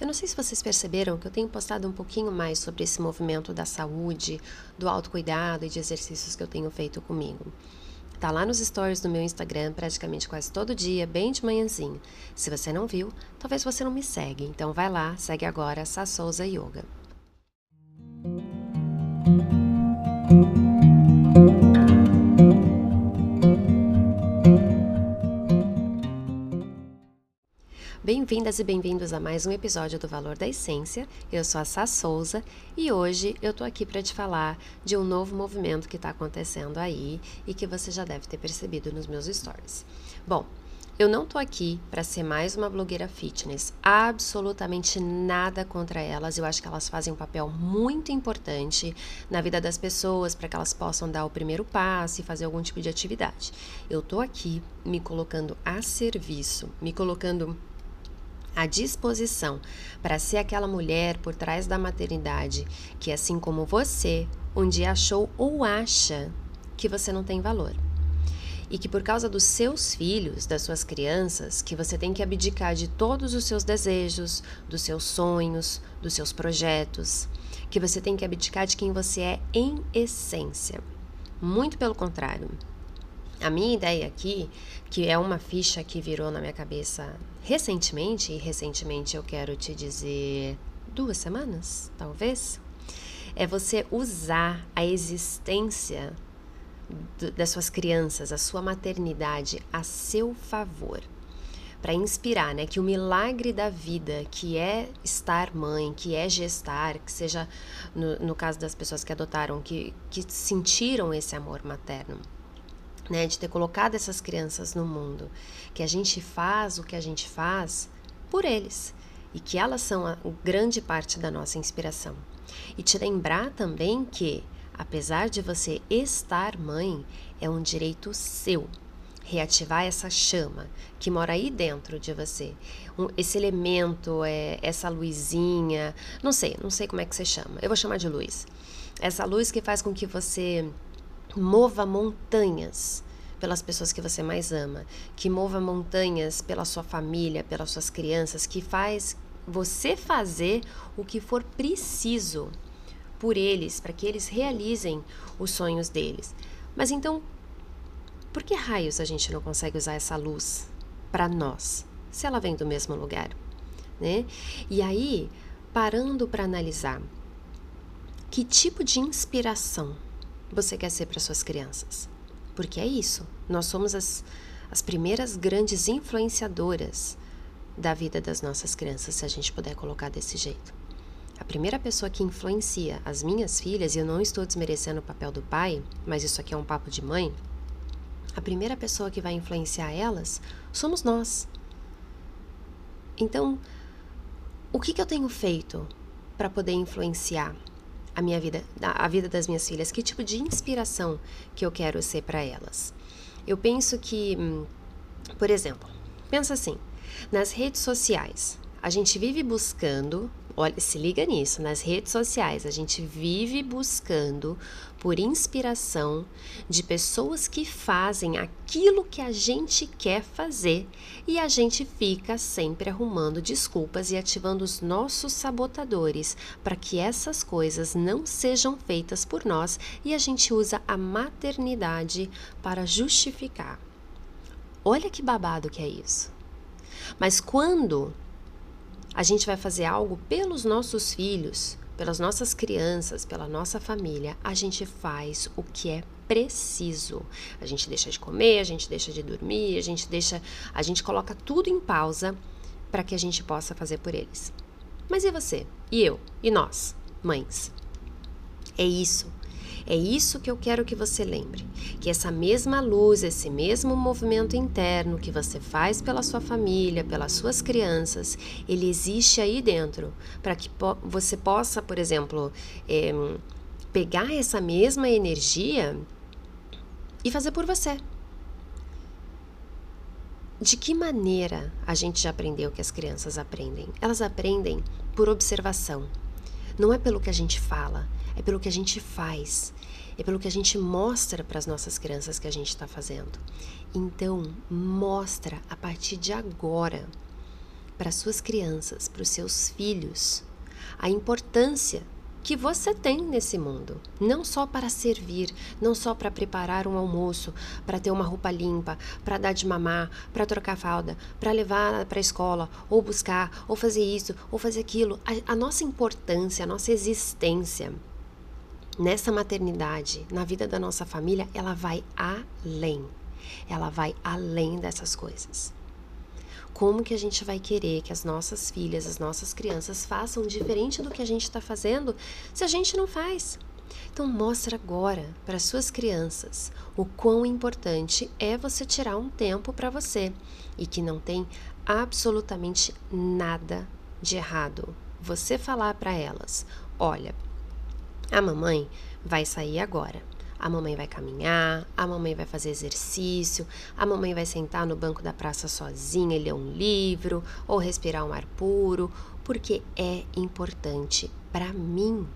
Eu não sei se vocês perceberam que eu tenho postado um pouquinho mais sobre esse movimento da saúde, do autocuidado e de exercícios que eu tenho feito comigo. Tá lá nos stories do meu Instagram praticamente quase todo dia, bem de manhãzinho. Se você não viu, talvez você não me segue. Então vai lá, segue agora Sassouza Yoga. Bem-vindas e bem-vindos a mais um episódio do Valor da Essência. Eu sou a Sá Souza e hoje eu tô aqui para te falar de um novo movimento que está acontecendo aí e que você já deve ter percebido nos meus stories. Bom, eu não tô aqui para ser mais uma blogueira fitness, absolutamente nada contra elas. Eu acho que elas fazem um papel muito importante na vida das pessoas para que elas possam dar o primeiro passo e fazer algum tipo de atividade. Eu tô aqui me colocando a serviço, me colocando à disposição para ser aquela mulher por trás da maternidade que, assim como você, um dia achou ou acha que você não tem valor. E que por causa dos seus filhos, das suas crianças, que você tem que abdicar de todos os seus desejos, dos seus sonhos, dos seus projetos, que você tem que abdicar de quem você é em essência. Muito pelo contrário. A minha ideia aqui, que é uma ficha que virou na minha cabeça recentemente, e recentemente eu quero te dizer duas semanas, talvez, é você usar a existência das suas crianças, a sua maternidade a seu favor. Para inspirar, né? Que o milagre da vida, que é estar mãe, que é gestar, que seja no, no caso das pessoas que adotaram, que, que sentiram esse amor materno, né, de ter colocado essas crianças no mundo, que a gente faz o que a gente faz por eles e que elas são a grande parte da nossa inspiração. E te lembrar também que, apesar de você estar mãe, é um direito seu reativar essa chama que mora aí dentro de você. Um, esse elemento, é, essa luzinha, não sei, não sei como é que você chama. Eu vou chamar de luz. Essa luz que faz com que você mova montanhas pelas pessoas que você mais ama, que mova montanhas pela sua família, pelas suas crianças, que faz você fazer o que for preciso por eles, para que eles realizem os sonhos deles. Mas então, por que raios a gente não consegue usar essa luz para nós, se ela vem do mesmo lugar, né? E aí, parando para analisar, que tipo de inspiração você quer ser para suas crianças? Porque é isso, nós somos as, as primeiras grandes influenciadoras da vida das nossas crianças, se a gente puder colocar desse jeito. A primeira pessoa que influencia as minhas filhas, e eu não estou desmerecendo o papel do pai, mas isso aqui é um papo de mãe, a primeira pessoa que vai influenciar elas somos nós. Então, o que, que eu tenho feito para poder influenciar a minha vida, a vida das minhas filhas, que tipo de inspiração que eu quero ser para elas. Eu penso que, hum, por exemplo, pensa assim, nas redes sociais, a gente vive buscando Olha, se liga nisso, nas redes sociais a gente vive buscando por inspiração de pessoas que fazem aquilo que a gente quer fazer e a gente fica sempre arrumando desculpas e ativando os nossos sabotadores para que essas coisas não sejam feitas por nós e a gente usa a maternidade para justificar. Olha que babado que é isso. Mas quando a gente vai fazer algo pelos nossos filhos, pelas nossas crianças, pela nossa família, a gente faz o que é preciso. A gente deixa de comer, a gente deixa de dormir, a gente deixa, a gente coloca tudo em pausa para que a gente possa fazer por eles. Mas e você? E eu? E nós, mães? É isso é isso que eu quero que você lembre: que essa mesma luz, esse mesmo movimento interno que você faz pela sua família, pelas suas crianças, ele existe aí dentro, para que po você possa, por exemplo, é, pegar essa mesma energia e fazer por você. De que maneira a gente já aprendeu que as crianças aprendem? Elas aprendem por observação. Não é pelo que a gente fala, é pelo que a gente faz, é pelo que a gente mostra para as nossas crianças que a gente está fazendo. Então, mostra a partir de agora para suas crianças, para os seus filhos, a importância que você tem nesse mundo, não só para servir, não só para preparar um almoço, para ter uma roupa limpa, para dar de mamar, para trocar fralda, para levar para a escola, ou buscar, ou fazer isso, ou fazer aquilo. A, a nossa importância, a nossa existência nessa maternidade, na vida da nossa família, ela vai além. Ela vai além dessas coisas. Como que a gente vai querer que as nossas filhas, as nossas crianças façam diferente do que a gente está fazendo se a gente não faz? Então mostra agora para suas crianças o quão importante é você tirar um tempo para você e que não tem absolutamente nada de errado. Você falar para elas: "Olha, a mamãe vai sair agora. A mamãe vai caminhar, a mamãe vai fazer exercício, a mamãe vai sentar no banco da praça sozinha e ler um livro ou respirar um ar puro, porque é importante para mim.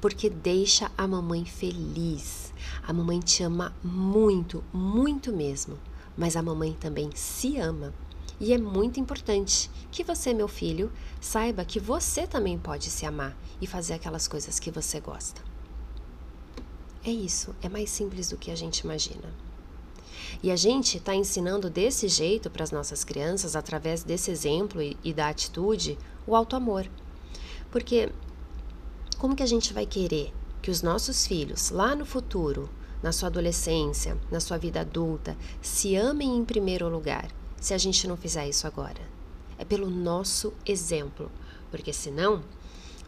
Porque deixa a mamãe feliz. A mamãe te ama muito, muito mesmo. Mas a mamãe também se ama. E é muito importante que você, meu filho, saiba que você também pode se amar e fazer aquelas coisas que você gosta. É isso, é mais simples do que a gente imagina. E a gente está ensinando desse jeito para as nossas crianças, através desse exemplo e, da atitude, o auto-amor. Porque como que a gente vai querer que os nossos filhos, lá no futuro, na sua adolescência, na sua vida adulta, se amem em primeiro lugar, se a gente não fizer isso agora? É pelo nosso exemplo, porque senão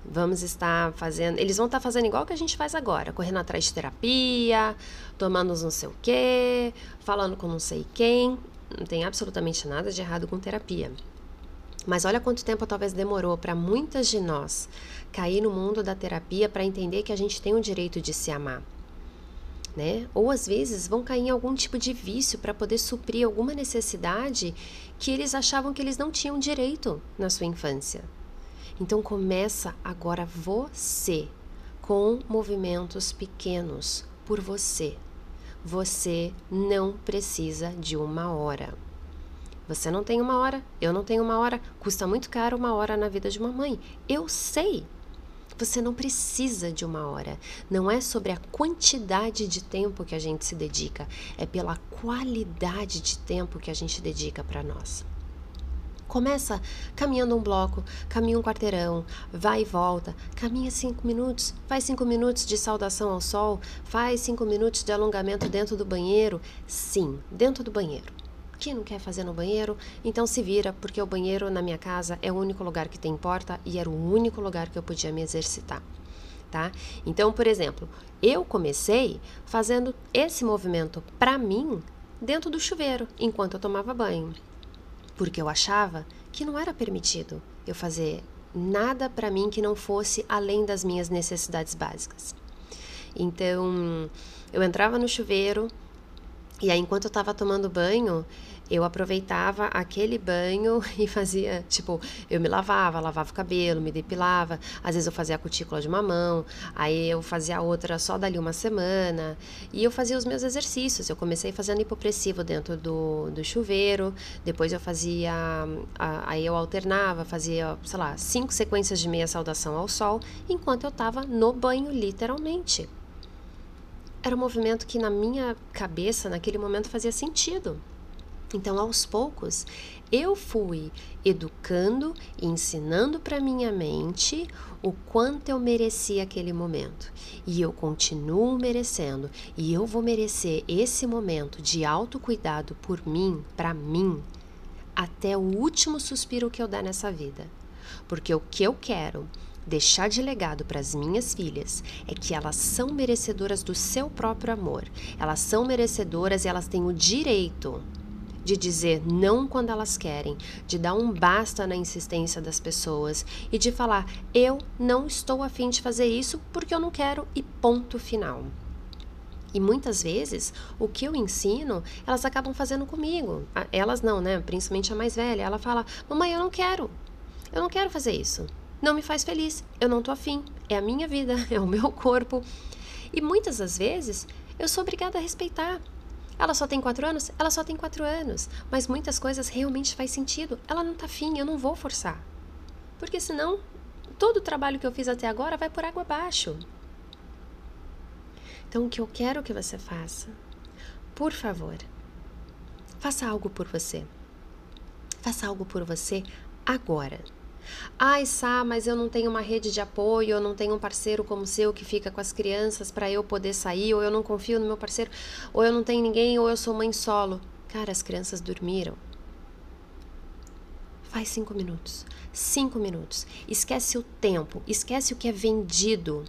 Vamos estar fazendo. Eles vão estar fazendo igual que a gente faz agora, correndo atrás de terapia, tomando não sei o quê, falando com não sei quem. Não tem absolutamente nada de errado com terapia. Mas olha quanto tempo talvez demorou para muitas de nós cair no mundo da terapia para entender que a gente tem o direito de se amar. Né? Ou às vezes vão cair em algum tipo de vício para poder suprir alguma necessidade que eles achavam que eles não tinham direito na sua infância. Então começa agora você com movimentos pequenos por você. Você não precisa de uma hora. Você não tem uma hora, eu não tenho uma hora, custa muito caro uma hora na vida de uma mãe. Eu sei. Você não precisa de uma hora. Não é sobre a quantidade de tempo que a gente se dedica, é pela qualidade de tempo que a gente dedica para nós. Começa caminhando um bloco, caminha um quarteirão, vai e volta, caminha cinco minutos, faz cinco minutos de saudação ao sol, faz cinco minutos de alongamento dentro do banheiro. Sim, dentro do banheiro. Quem não quer fazer no banheiro, então se vira, porque o banheiro na minha casa é o único lugar que tem porta e era o único lugar que eu podia me exercitar. Tá? Então, por exemplo, eu comecei fazendo esse movimento para mim dentro do chuveiro, enquanto eu tomava banho porque eu achava que não era permitido eu fazer nada para mim que não fosse além das minhas necessidades básicas. Então, eu entrava no chuveiro e aí enquanto eu estava tomando banho, eu aproveitava aquele banho e fazia, tipo, eu me lavava, lavava o cabelo, me depilava, às vezes eu fazia a cutícula de uma mão, aí eu fazia a outra só dali uma semana, e eu fazia os meus exercícios. Eu comecei fazendo hipopressivo dentro do, do chuveiro, depois eu fazia, aí eu alternava, fazia, sei lá, cinco sequências de meia saudação ao sol, enquanto eu estava no banho, literalmente. Era um movimento que na minha cabeça, naquele momento, fazia sentido. Então, aos poucos, eu fui educando e ensinando para minha mente o quanto eu merecia aquele momento. E eu continuo merecendo, e eu vou merecer esse momento de autocuidado por mim, para mim, até o último suspiro que eu dar nessa vida. Porque o que eu quero deixar de legado para as minhas filhas é que elas são merecedoras do seu próprio amor. Elas são merecedoras e elas têm o direito de dizer não quando elas querem, de dar um basta na insistência das pessoas e de falar eu não estou afim de fazer isso porque eu não quero e ponto final. E muitas vezes o que eu ensino, elas acabam fazendo comigo. Elas não, né? Principalmente a mais velha. Ela fala: Mamãe, eu não quero. Eu não quero fazer isso. Não me faz feliz. Eu não tô afim. É a minha vida, é o meu corpo. E muitas das vezes eu sou obrigada a respeitar. Ela só tem quatro anos? Ela só tem quatro anos. Mas muitas coisas realmente faz sentido. Ela não tá afim, eu não vou forçar. Porque senão, todo o trabalho que eu fiz até agora vai por água abaixo. Então, o que eu quero que você faça, por favor, faça algo por você. Faça algo por você agora. Ai, Sá, mas eu não tenho uma rede de apoio, eu não tenho um parceiro como o seu que fica com as crianças para eu poder sair, ou eu não confio no meu parceiro, ou eu não tenho ninguém, ou eu sou mãe solo. Cara, as crianças dormiram. Faz cinco minutos. Cinco minutos. Esquece o tempo, esquece o que é vendido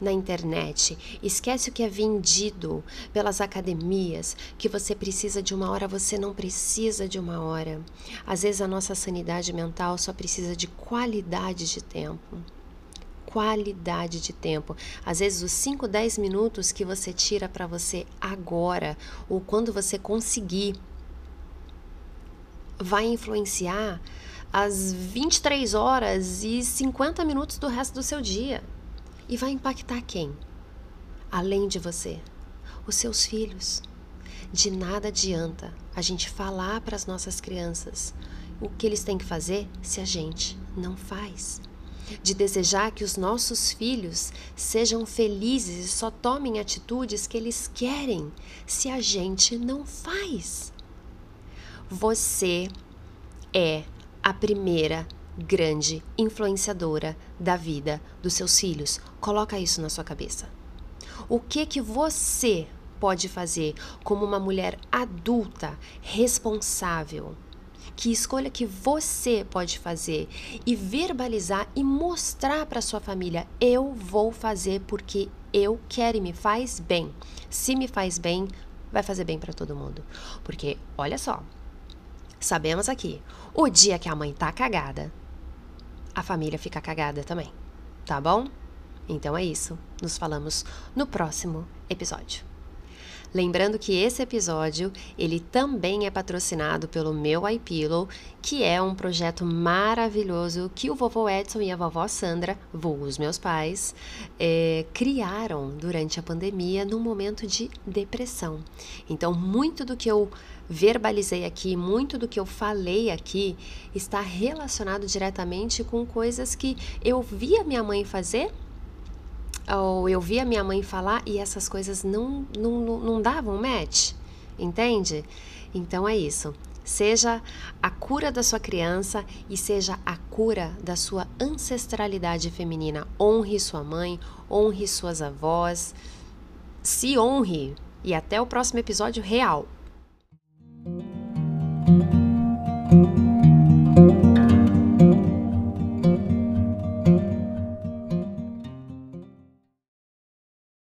na internet. Esquece o que é vendido pelas academias, que você precisa de uma hora, você não precisa de uma hora. Às vezes a nossa sanidade mental só precisa de qualidade de tempo. Qualidade de tempo. Às vezes, os 5, 10 minutos que você tira para você agora, ou quando você conseguir, vai influenciar as 23 horas e 50 minutos do resto do seu dia. E vai impactar quem? Além de você, os seus filhos. De nada adianta a gente falar para as nossas crianças o que eles têm que fazer se a gente não faz. De desejar que os nossos filhos sejam felizes e só tomem atitudes que eles querem se a gente não faz. Você é a primeira grande influenciadora da vida dos seus filhos. Coloca isso na sua cabeça. O que que você pode fazer como uma mulher adulta, responsável? Que escolha que você pode fazer e verbalizar e mostrar para sua família: eu vou fazer porque eu quero e me faz bem. Se me faz bem, vai fazer bem para todo mundo. Porque olha só, sabemos aqui, o dia que a mãe tá cagada, a família fica cagada também, tá bom? Então é isso. Nos falamos no próximo episódio. Lembrando que esse episódio, ele também é patrocinado pelo meu iPillow, que é um projeto maravilhoso que o vovô Edson e a vovó Sandra, os meus pais, é, criaram durante a pandemia num momento de depressão. Então, muito do que eu verbalizei aqui, muito do que eu falei aqui está relacionado diretamente com coisas que eu via minha mãe fazer ou eu via minha mãe falar e essas coisas não, não, não davam match, entende? Então é isso. Seja a cura da sua criança e seja a cura da sua ancestralidade feminina. Honre sua mãe, honre suas avós, se honre. E até o próximo episódio real.